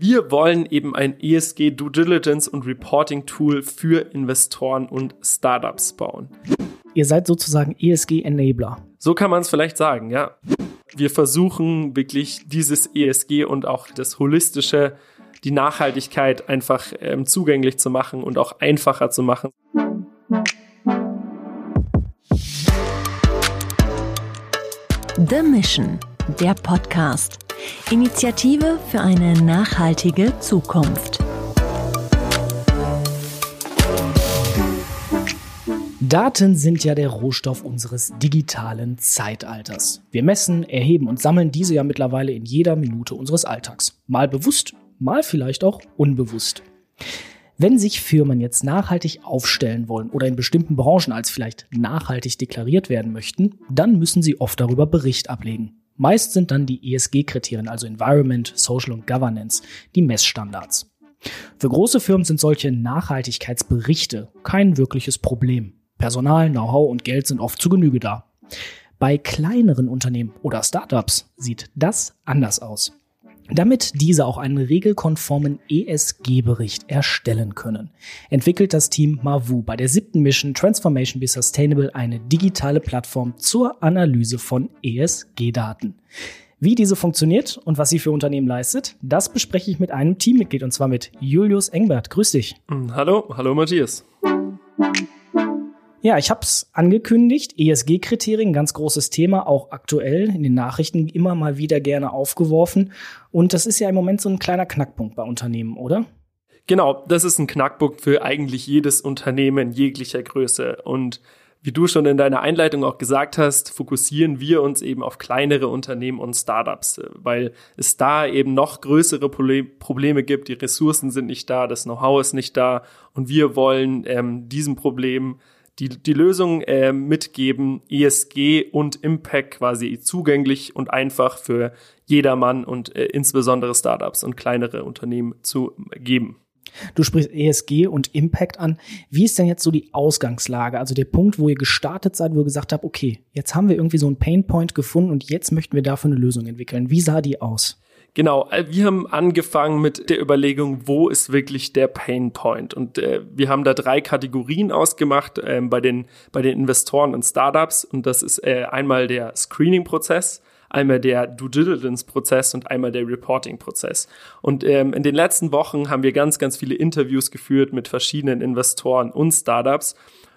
Wir wollen eben ein ESG Due Diligence und Reporting Tool für Investoren und Startups bauen. Ihr seid sozusagen ESG Enabler. So kann man es vielleicht sagen, ja. Wir versuchen wirklich dieses ESG und auch das holistische, die Nachhaltigkeit einfach ähm, zugänglich zu machen und auch einfacher zu machen. The Mission, der Podcast Initiative für eine nachhaltige Zukunft. Daten sind ja der Rohstoff unseres digitalen Zeitalters. Wir messen, erheben und sammeln diese ja mittlerweile in jeder Minute unseres Alltags. Mal bewusst, mal vielleicht auch unbewusst. Wenn sich Firmen jetzt nachhaltig aufstellen wollen oder in bestimmten Branchen als vielleicht nachhaltig deklariert werden möchten, dann müssen sie oft darüber Bericht ablegen. Meist sind dann die ESG-Kriterien, also Environment, Social und Governance, die Messstandards. Für große Firmen sind solche Nachhaltigkeitsberichte kein wirkliches Problem. Personal, Know-how und Geld sind oft zu Genüge da. Bei kleineren Unternehmen oder Startups sieht das anders aus. Damit diese auch einen regelkonformen ESG-Bericht erstellen können, entwickelt das Team Mavu bei der siebten Mission Transformation Be Sustainable eine digitale Plattform zur Analyse von ESG-Daten. Wie diese funktioniert und was sie für Unternehmen leistet, das bespreche ich mit einem Teammitglied und zwar mit Julius Engbert. Grüß dich. Hallo, hallo Matthias. Ja, ich habe es angekündigt. ESG-Kriterien, ganz großes Thema, auch aktuell in den Nachrichten immer mal wieder gerne aufgeworfen. Und das ist ja im Moment so ein kleiner Knackpunkt bei Unternehmen, oder? Genau, das ist ein Knackpunkt für eigentlich jedes Unternehmen jeglicher Größe. Und wie du schon in deiner Einleitung auch gesagt hast, fokussieren wir uns eben auf kleinere Unternehmen und Startups, weil es da eben noch größere Probleme gibt. Die Ressourcen sind nicht da, das Know-how ist nicht da und wir wollen ähm, diesem Problem die, die Lösung äh, mitgeben, ESG und Impact quasi zugänglich und einfach für jedermann und äh, insbesondere Startups und kleinere Unternehmen zu geben. Du sprichst ESG und Impact an. Wie ist denn jetzt so die Ausgangslage? Also der Punkt, wo ihr gestartet seid, wo ihr gesagt habt, okay, jetzt haben wir irgendwie so einen Painpoint gefunden und jetzt möchten wir dafür eine Lösung entwickeln. Wie sah die aus? Genau, äh, wir haben angefangen mit der Überlegung, wo ist wirklich der Pain Point? Und äh, wir haben da drei Kategorien ausgemacht äh, bei, den, bei den Investoren und Startups. Und das ist äh, einmal der Screening-Prozess, einmal der Due Diligence-Prozess und einmal der Reporting-Prozess. Und ähm, in den letzten Wochen haben wir ganz, ganz viele Interviews geführt mit verschiedenen Investoren und Startups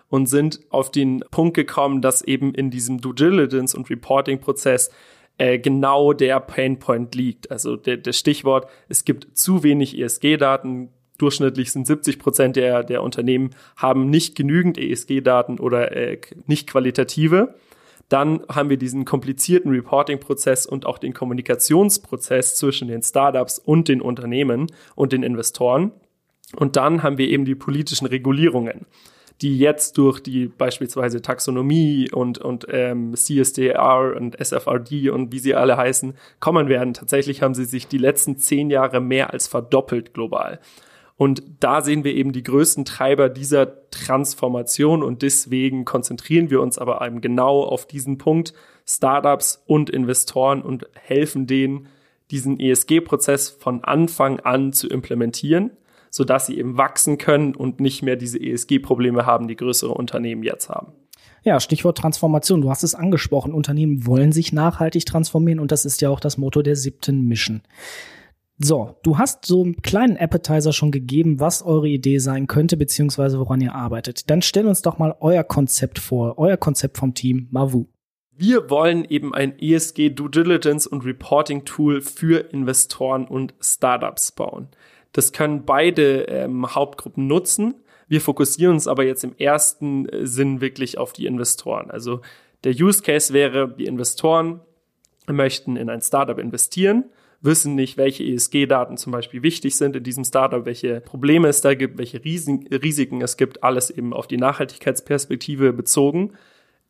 und sind auf den Punkt gekommen, dass eben in diesem Due Diligence und Reporting-Prozess äh, genau der Painpoint liegt. Also der, der Stichwort, es gibt zu wenig ESG-Daten. Durchschnittlich sind 70 Prozent der, der Unternehmen haben nicht genügend ESG-Daten oder äh, nicht qualitative. Dann haben wir diesen komplizierten Reporting-Prozess und auch den Kommunikationsprozess zwischen den Startups und den Unternehmen und den Investoren. Und dann haben wir eben die politischen Regulierungen die jetzt durch die beispielsweise Taxonomie und, und ähm, CSDR und SFRD und wie sie alle heißen, kommen werden. Tatsächlich haben sie sich die letzten zehn Jahre mehr als verdoppelt global. Und da sehen wir eben die größten Treiber dieser Transformation und deswegen konzentrieren wir uns aber eben genau auf diesen Punkt Startups und Investoren und helfen denen, diesen ESG-Prozess von Anfang an zu implementieren sodass sie eben wachsen können und nicht mehr diese ESG-Probleme haben, die größere Unternehmen jetzt haben. Ja, Stichwort Transformation. Du hast es angesprochen. Unternehmen wollen sich nachhaltig transformieren und das ist ja auch das Motto der siebten Mission. So, du hast so einen kleinen Appetizer schon gegeben, was eure Idee sein könnte, beziehungsweise woran ihr arbeitet. Dann stell uns doch mal euer Konzept vor, euer Konzept vom Team Mavu. Wir wollen eben ein ESG Due Diligence und Reporting Tool für Investoren und Startups bauen. Das können beide ähm, Hauptgruppen nutzen. Wir fokussieren uns aber jetzt im ersten äh, Sinn wirklich auf die Investoren. Also der Use Case wäre, die Investoren möchten in ein Startup investieren, wissen nicht, welche ESG-Daten zum Beispiel wichtig sind in diesem Startup, welche Probleme es da gibt, welche Risiken es gibt, alles eben auf die Nachhaltigkeitsperspektive bezogen.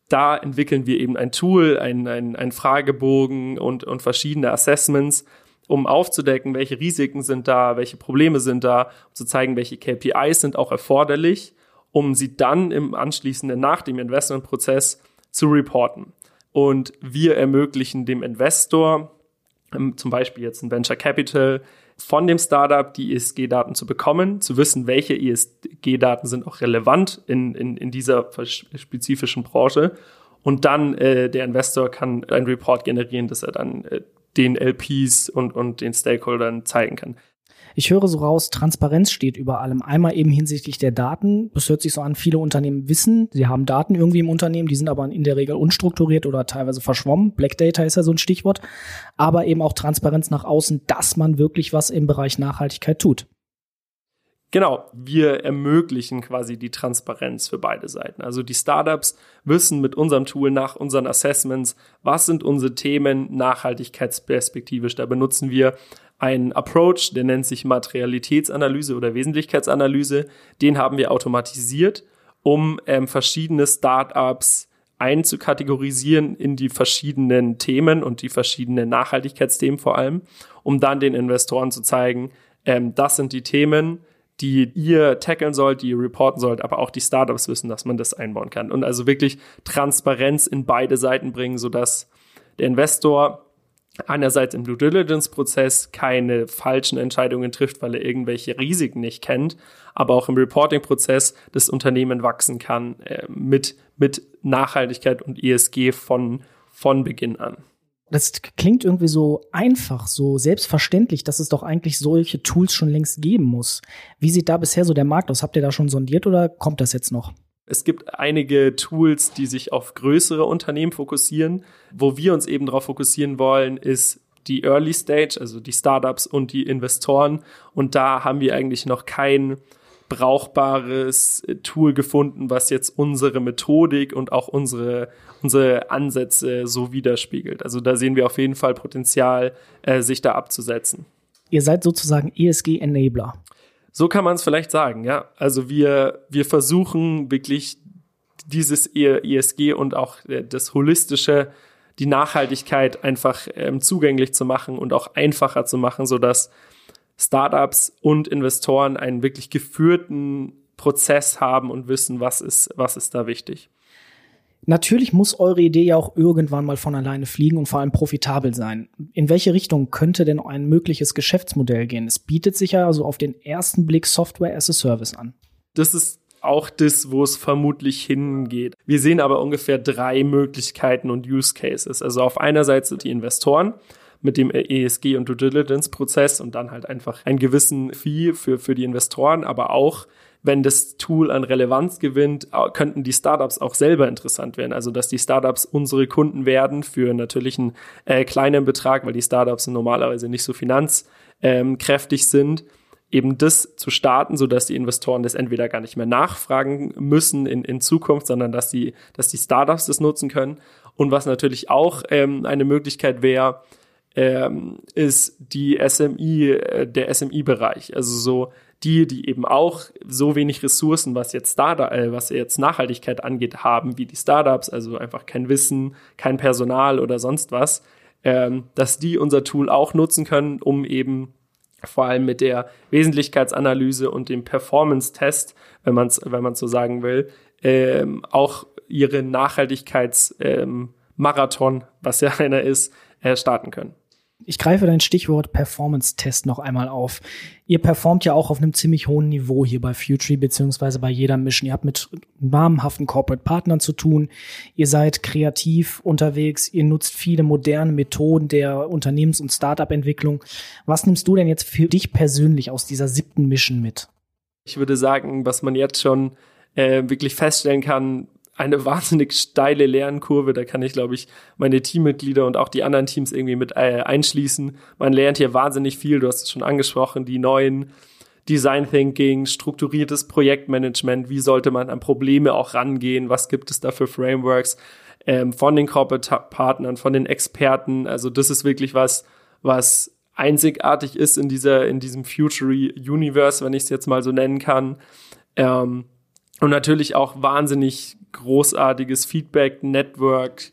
Da entwickeln wir eben ein Tool, ein, ein, ein Fragebogen und, und verschiedene Assessments, um aufzudecken, welche Risiken sind da, welche Probleme sind da, um zu zeigen, welche KPIs sind auch erforderlich, um sie dann im anschließenden nach dem Investmentprozess zu reporten. Und wir ermöglichen dem Investor, ähm, zum Beispiel jetzt ein Venture Capital, von dem Startup die ESG-Daten zu bekommen, zu wissen, welche ESG-Daten sind auch relevant in, in, in dieser spezifischen Branche. Und dann äh, der Investor kann einen Report generieren, dass er dann äh, den LPs und, und den Stakeholdern zeigen kann. Ich höre so raus, Transparenz steht über allem. Einmal eben hinsichtlich der Daten. Das hört sich so an, viele Unternehmen wissen, sie haben Daten irgendwie im Unternehmen, die sind aber in der Regel unstrukturiert oder teilweise verschwommen. Black Data ist ja so ein Stichwort. Aber eben auch Transparenz nach außen, dass man wirklich was im Bereich Nachhaltigkeit tut. Genau, wir ermöglichen quasi die Transparenz für beide Seiten. Also die Startups wissen mit unserem Tool nach unseren Assessments, was sind unsere Themen nachhaltigkeitsperspektivisch. Da benutzen wir einen Approach, der nennt sich Materialitätsanalyse oder Wesentlichkeitsanalyse. Den haben wir automatisiert, um ähm, verschiedene Startups einzukategorisieren in die verschiedenen Themen und die verschiedenen Nachhaltigkeitsthemen vor allem, um dann den Investoren zu zeigen, ähm, das sind die Themen, die ihr tackeln sollt, die ihr reporten sollt, aber auch die Startups wissen, dass man das einbauen kann. Und also wirklich Transparenz in beide Seiten bringen, sodass der Investor einerseits im Due Diligence-Prozess keine falschen Entscheidungen trifft, weil er irgendwelche Risiken nicht kennt, aber auch im Reporting-Prozess das Unternehmen wachsen kann äh, mit, mit Nachhaltigkeit und ESG von, von Beginn an. Das klingt irgendwie so einfach, so selbstverständlich, dass es doch eigentlich solche Tools schon längst geben muss. Wie sieht da bisher so der Markt aus? Habt ihr da schon sondiert oder kommt das jetzt noch? Es gibt einige Tools, die sich auf größere Unternehmen fokussieren. Wo wir uns eben darauf fokussieren wollen, ist die Early Stage, also die Startups und die Investoren. Und da haben wir eigentlich noch kein brauchbares Tool gefunden, was jetzt unsere Methodik und auch unsere, unsere Ansätze so widerspiegelt. Also da sehen wir auf jeden Fall Potenzial, äh, sich da abzusetzen. Ihr seid sozusagen ESG-Enabler. So kann man es vielleicht sagen, ja. Also wir, wir versuchen wirklich dieses ESG und auch äh, das holistische, die Nachhaltigkeit einfach ähm, zugänglich zu machen und auch einfacher zu machen, sodass Startups und Investoren einen wirklich geführten Prozess haben und wissen, was ist, was ist da wichtig. Natürlich muss eure Idee ja auch irgendwann mal von alleine fliegen und vor allem profitabel sein. In welche Richtung könnte denn ein mögliches Geschäftsmodell gehen? Es bietet sich ja also auf den ersten Blick Software as a Service an. Das ist auch das, wo es vermutlich hingeht. Wir sehen aber ungefähr drei Möglichkeiten und Use Cases. Also auf einer Seite sind die Investoren mit dem ESG und Due Diligence Prozess und dann halt einfach einen gewissen Fee für, für die Investoren, aber auch wenn das Tool an Relevanz gewinnt, könnten die Startups auch selber interessant werden. Also dass die Startups unsere Kunden werden für natürlich einen äh, kleinen Betrag, weil die Startups normalerweise nicht so finanzkräftig sind eben das zu starten, so dass die Investoren das entweder gar nicht mehr nachfragen müssen in, in Zukunft, sondern dass die, dass die Startups das nutzen können. Und was natürlich auch ähm, eine Möglichkeit wäre, ähm, ist die SMI, äh, der SMI-Bereich. Also so die, die eben auch so wenig Ressourcen, was jetzt Startup, äh, was jetzt Nachhaltigkeit angeht, haben, wie die Startups, also einfach kein Wissen, kein Personal oder sonst was, ähm, dass die unser Tool auch nutzen können, um eben vor allem mit der Wesentlichkeitsanalyse und dem Performance-Test, wenn man es wenn man's so sagen will, ähm, auch ihre Nachhaltigkeitsmarathon, ähm, was ja einer ist, äh, starten können. Ich greife dein Stichwort Performance-Test noch einmal auf. Ihr performt ja auch auf einem ziemlich hohen Niveau hier bei Future beziehungsweise bei jeder Mission. Ihr habt mit namhaften Corporate Partnern zu tun. Ihr seid kreativ unterwegs. Ihr nutzt viele moderne Methoden der Unternehmens- und Startup-Entwicklung. Was nimmst du denn jetzt für dich persönlich aus dieser siebten Mission mit? Ich würde sagen, was man jetzt schon äh, wirklich feststellen kann, eine wahnsinnig steile Lernkurve. Da kann ich, glaube ich, meine Teammitglieder und auch die anderen Teams irgendwie mit äh, einschließen. Man lernt hier wahnsinnig viel. Du hast es schon angesprochen, die neuen Design Thinking, strukturiertes Projektmanagement. Wie sollte man an Probleme auch rangehen? Was gibt es da für Frameworks? Ähm, von den Corporate Partnern, von den Experten. Also das ist wirklich was, was einzigartig ist in dieser, in diesem Future Universe, wenn ich es jetzt mal so nennen kann. Ähm, und natürlich auch wahnsinnig großartiges Feedback, Network,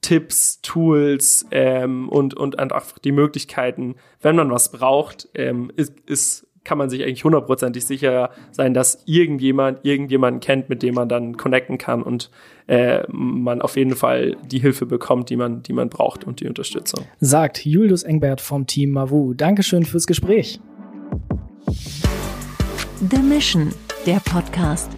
Tipps, Tools ähm, und, und einfach die Möglichkeiten, wenn man was braucht, ähm, ist, ist kann man sich eigentlich hundertprozentig sicher sein, dass irgendjemand irgendjemanden kennt, mit dem man dann connecten kann und äh, man auf jeden Fall die Hilfe bekommt, die man, die man braucht und die Unterstützung. Sagt Julius Engbert vom Team Mavu. Dankeschön fürs Gespräch. The Mission, der Podcast.